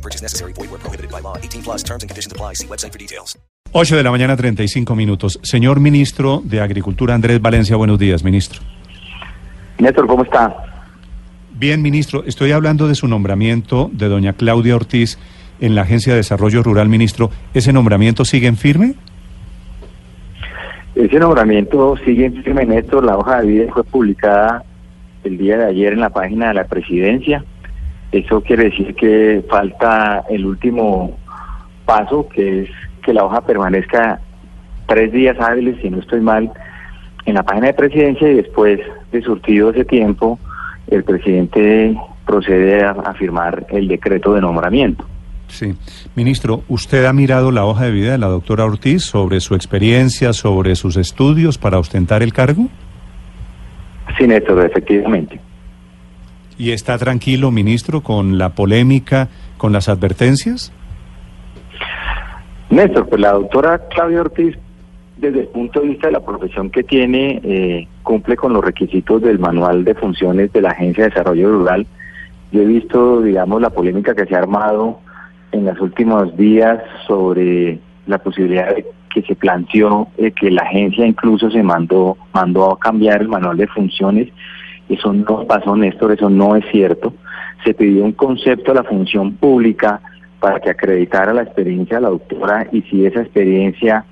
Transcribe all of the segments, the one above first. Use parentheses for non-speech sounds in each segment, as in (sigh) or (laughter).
No purchase necessary. Void where prohibited by law. 18 plus terms and conditions apply. See website for details. 8 de la mañana, 35 minutos. Señor ministro de Agricultura, Andrés Valencia, buenos días, ministro. Néstor, ¿cómo está? Bien, ministro, estoy hablando de su nombramiento de doña Claudia Ortiz en la Agencia de Desarrollo Rural, ministro. ¿Ese nombramiento sigue en firme? Ese nombramiento sigue en firme, Néstor. La hoja de vida fue publicada el día de ayer en la página de la presidencia. Eso quiere decir que falta el último paso, que es que la hoja permanezca tres días hábiles, si no estoy mal, en la página de presidencia y después de surtido ese tiempo, el presidente procede a, a firmar el decreto de nombramiento. Sí. Ministro, ¿usted ha mirado la hoja de vida de la doctora Ortiz sobre su experiencia, sobre sus estudios para ostentar el cargo? Sí, Néstor, efectivamente. ¿Y está tranquilo, ministro, con la polémica, con las advertencias? Néstor, pues la doctora Claudia Ortiz, desde el punto de vista de la profesión que tiene, eh, cumple con los requisitos del manual de funciones de la Agencia de Desarrollo Rural. Yo he visto, digamos, la polémica que se ha armado en los últimos días sobre la posibilidad de que se planteó eh, que la agencia incluso se mandó mandó a cambiar el manual de funciones. Eso no pasó, Néstor, eso no es cierto. Se pidió un concepto a la función pública para que acreditara la experiencia de la doctora y si esa experiencia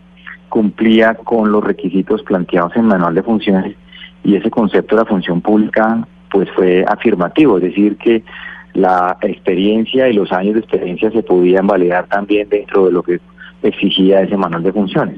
cumplía con los requisitos planteados en el manual de funciones y ese concepto de la función pública pues fue afirmativo, es decir que la experiencia y los años de experiencia se podían validar también dentro de lo que exigía ese manual de funciones.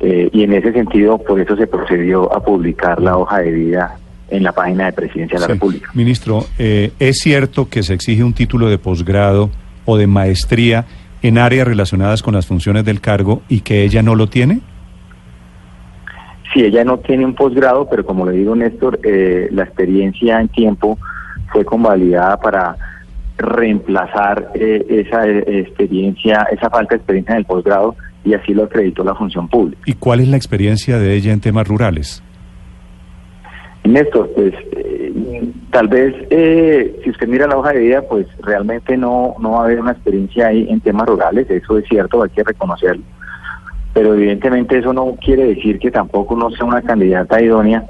Eh, y en ese sentido, por eso se procedió a publicar la hoja de vida en la página de Presidencia de la. República. Ministro, eh, ¿es cierto que se exige un título de posgrado o de maestría en áreas relacionadas con las funciones del cargo y que ella no lo tiene? Sí, ella no tiene un posgrado, pero como le digo, Néstor, eh, la experiencia en tiempo fue convalidada para reemplazar eh, esa eh, experiencia, esa falta de experiencia en el posgrado y así lo acreditó la función pública. ¿Y cuál es la experiencia de ella en temas rurales? Néstor, pues eh, tal vez eh, si usted mira la hoja de vida, pues realmente no, no va a haber una experiencia ahí en temas rurales, eso es cierto, hay que reconocerlo. Pero evidentemente eso no quiere decir que tampoco no sea una candidata idónea.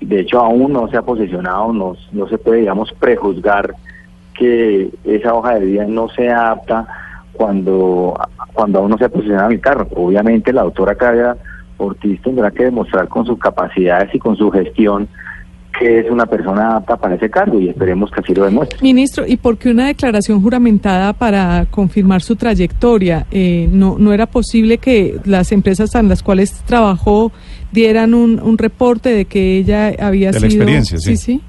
De hecho, aún no se ha posicionado, no, no se puede, digamos, prejuzgar que esa hoja de vida no sea apta cuando, cuando aún no se ha posicionado en el carro. Obviamente la doctora Claudia Ortiz tendrá que demostrar con sus capacidades y con su gestión que es una persona apta para ese cargo y esperemos que así lo demuestre. Ministro, ¿y por qué una declaración juramentada para confirmar su trayectoria? Eh, no, ¿No era posible que las empresas en las cuales trabajó dieran un, un reporte de que ella había De la sido... experiencia, sí. sí.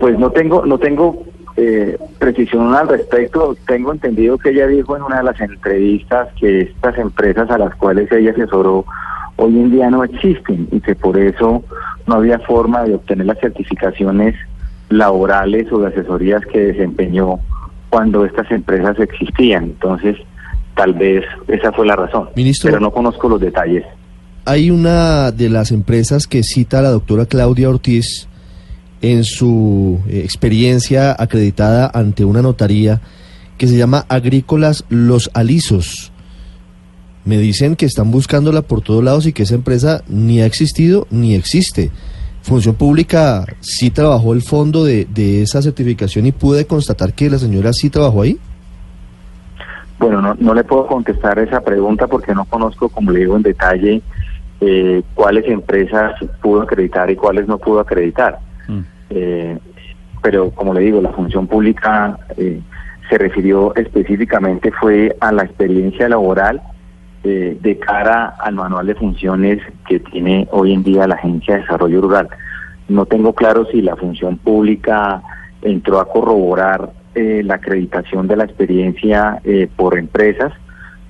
Pues no tengo, no tengo eh, precisión al respecto. Tengo entendido que ella dijo en una de las entrevistas que estas empresas a las cuales ella asesoró hoy en día no existen y que por eso no había forma de obtener las certificaciones laborales o de asesorías que desempeñó cuando estas empresas existían. Entonces, tal vez esa fue la razón. Ministro- Pero no conozco los detalles. Hay una de las empresas que cita la doctora Claudia Ortiz en su eh, experiencia acreditada ante una notaría que se llama Agrícolas Los Alisos. Me dicen que están buscándola por todos lados y que esa empresa ni ha existido ni existe. Función Pública sí trabajó el fondo de, de esa certificación y pude constatar que la señora sí trabajó ahí. Bueno, no, no le puedo contestar esa pregunta porque no conozco, como le digo, en detalle eh, cuáles empresas pudo acreditar y cuáles no pudo acreditar. Eh, pero como le digo, la función pública eh, se refirió específicamente fue a la experiencia laboral eh, de cara al manual de funciones que tiene hoy en día la Agencia de Desarrollo Rural. No tengo claro si la función pública entró a corroborar eh, la acreditación de la experiencia eh, por empresas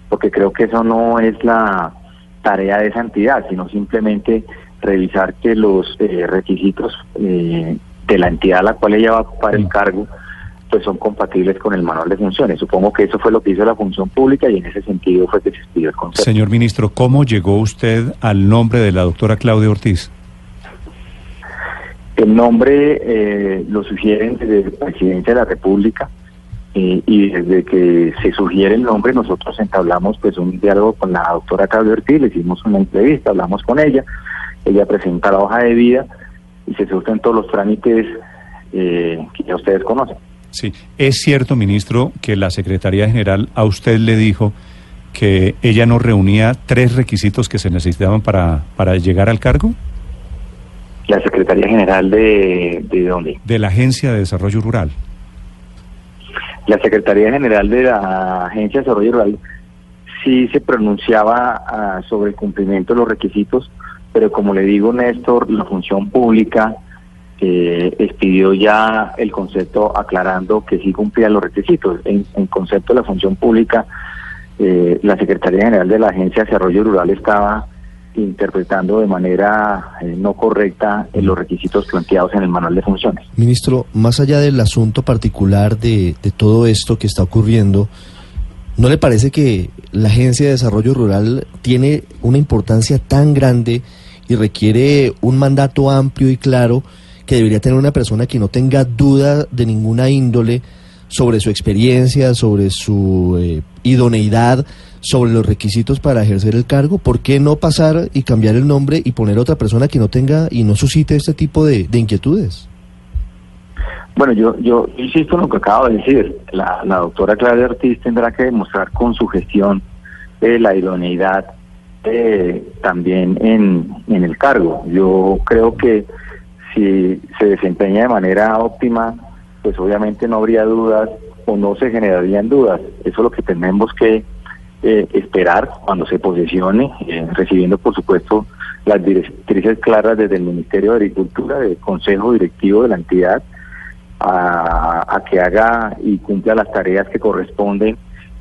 porque creo que eso no es la tarea de esa entidad, sino simplemente revisar que los eh, requisitos eh, de la entidad a la cual ella va a ocupar el cargo pues son compatibles con el manual de funciones. Supongo que eso fue lo que hizo la función pública y en ese sentido fue que se expidió el concepto. Señor ministro, ¿cómo llegó usted al nombre de la doctora Claudia Ortiz? El nombre eh, lo sugieren desde el presidente de la República eh, y desde que se sugiere el nombre nosotros entablamos pues un diálogo con la doctora Claudia Ortiz, le hicimos una entrevista, hablamos con ella, ella presenta la hoja de vida y se surten todos los trámites eh, que ya ustedes conocen. Sí, es cierto, ministro, que la Secretaría General a usted le dijo que ella no reunía tres requisitos que se necesitaban para, para llegar al cargo. ¿La Secretaría General de, de dónde? De la Agencia de Desarrollo Rural. La Secretaría General de la Agencia de Desarrollo Rural sí se pronunciaba ah, sobre el cumplimiento de los requisitos, pero como le digo, Néstor, la función pública eh, expidió ya el concepto aclarando que sí cumplía los requisitos. En, concepto de la función pública, eh, la Secretaría General de la Agencia de Desarrollo Rural estaba interpretando de manera eh, no correcta eh, los requisitos planteados en el manual de funciones. Ministro, más allá del asunto particular de, de todo esto que está ocurriendo, ¿no le parece que la Agencia de Desarrollo Rural tiene una importancia tan grande y requiere un mandato amplio y claro que debería tener una persona que no tenga duda de ninguna índole sobre su experiencia, sobre su eh, idoneidad, sobre los requisitos para ejercer el cargo, ¿por qué no pasar y cambiar el nombre y poner a otra persona que no tenga y no suscite este tipo de, de inquietudes? Bueno, yo, yo insisto en lo que acabo de decir. La, la doctora Claudia Ortiz tendrá que demostrar con su gestión eh, la idoneidad eh, también en, el cargo. Yo creo que si se desempeña de manera óptima, pues obviamente no habría dudas o no se generarían dudas. Eso es lo que tenemos que eh, esperar cuando se posesione, eh, recibiendo por supuesto las directrices claras desde el Ministerio de Agricultura, del Consejo Directivo de la entidad, a, a que haga y cumpla las tareas que corresponden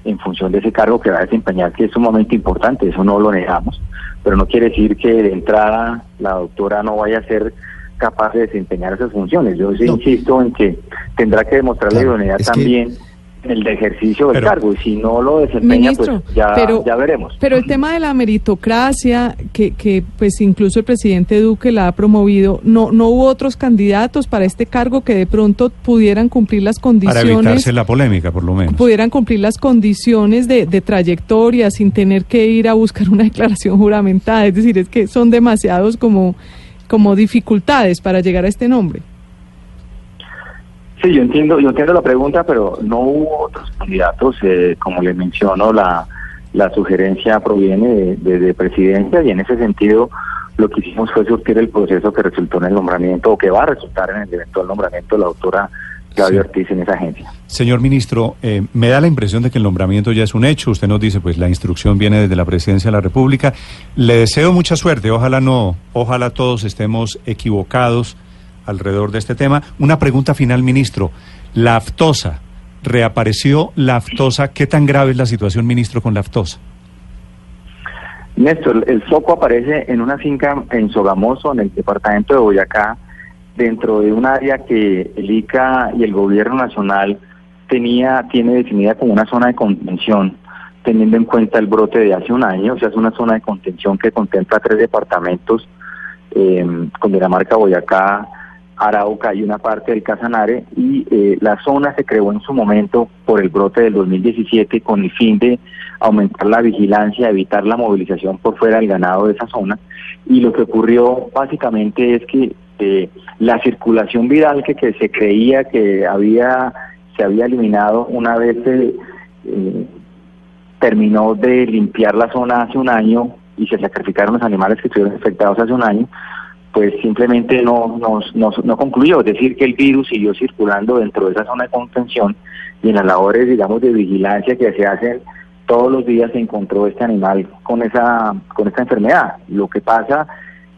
en función de ese cargo que va a desempeñar, que es sumamente importante, eso no lo negamos, pero no quiere decir que de entrada la doctora no vaya a ser capaz de desempeñar esas funciones. Yo sí No. insisto en que tendrá que demostrar Claro, la idoneidad que- el ejercicio del Pero- cargo, y si no lo desempeña, Ministro, pues ya, pero, ya veremos. Pero el tema de la meritocracia, que, que pues incluso el presidente Duque la ha promovido, no, no hubo otros candidatos para este cargo que de pronto pudieran cumplir las Para condiciones, evitarse la polémica, por lo menos. pudieran cumplir las condiciones de, de trayectoria sin tener que ir a buscar una (laughs) declaración juramentada. Es decir, es que son demasiados como, como dificultades para llegar a este nombre. Sí, yo entiendo, yo entiendo la pregunta, pero no hubo otros candidatos. eh, como les menciono, la, la sugerencia proviene de, de- de presidencia y en ese sentido lo que hicimos fue surtir el proceso que resultó en el nombramiento o que va a resultar en el eventual nombramiento de la doctora Claudia Sí. Ortiz en esa agencia. Señor ministro, eh, me da la impresión de que el nombramiento ya es un hecho. Usted nos dice, pues la instrucción viene desde la presidencia de la República. Le deseo mucha suerte. Ojalá no, ojalá todos estemos equivocados alrededor de este tema. Una pregunta final, ministro. La aftosa, reapareció la aftosa. ¿Qué tan grave es la situación, ministro, con la aftosa? Néstor, el foco aparece en una finca en Sogamoso, en el departamento de Boyacá, dentro de un área que el ICA y el gobierno nacional tenía, tiene definida como una zona de contención, teniendo en cuenta el brote de hace un año, o sea, es una zona de contención que contempla tres departamentos, eh, Cundinamarca, Boyacá, Arauca y una parte del Casanare, y eh, la zona se creó en su momento por el brote del 2017 con el fin de aumentar la vigilancia, evitar la movilización por fuera del ganado de esa zona. Y lo que ocurrió básicamente es que eh, la circulación viral que, se creía que había se había eliminado una vez eh, terminó de limpiar la zona hace un año y se sacrificaron los animales que estuvieron infectados hace un año, pues simplemente no, no, no, concluyó, es decir, que el virus siguió circulando dentro de esa zona de contención y en las labores, digamos, de vigilancia que se hacen todos los días se encontró este animal con esa con esta enfermedad. Lo que pasa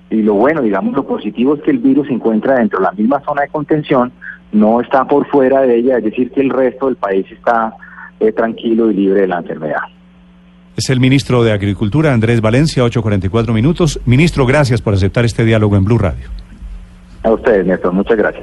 y lo bueno, digamos, lo positivo es que el virus se encuentra dentro de la misma zona de contención, no está por fuera de ella, es decir, que el resto del país está eh, tranquilo y libre de la enfermedad. Es el ministro de Agricultura, Andrés Valencia, 8.44 minutos. Ministro, gracias por aceptar este diálogo en Blue Radio. A ustedes, Néstor, muchas gracias.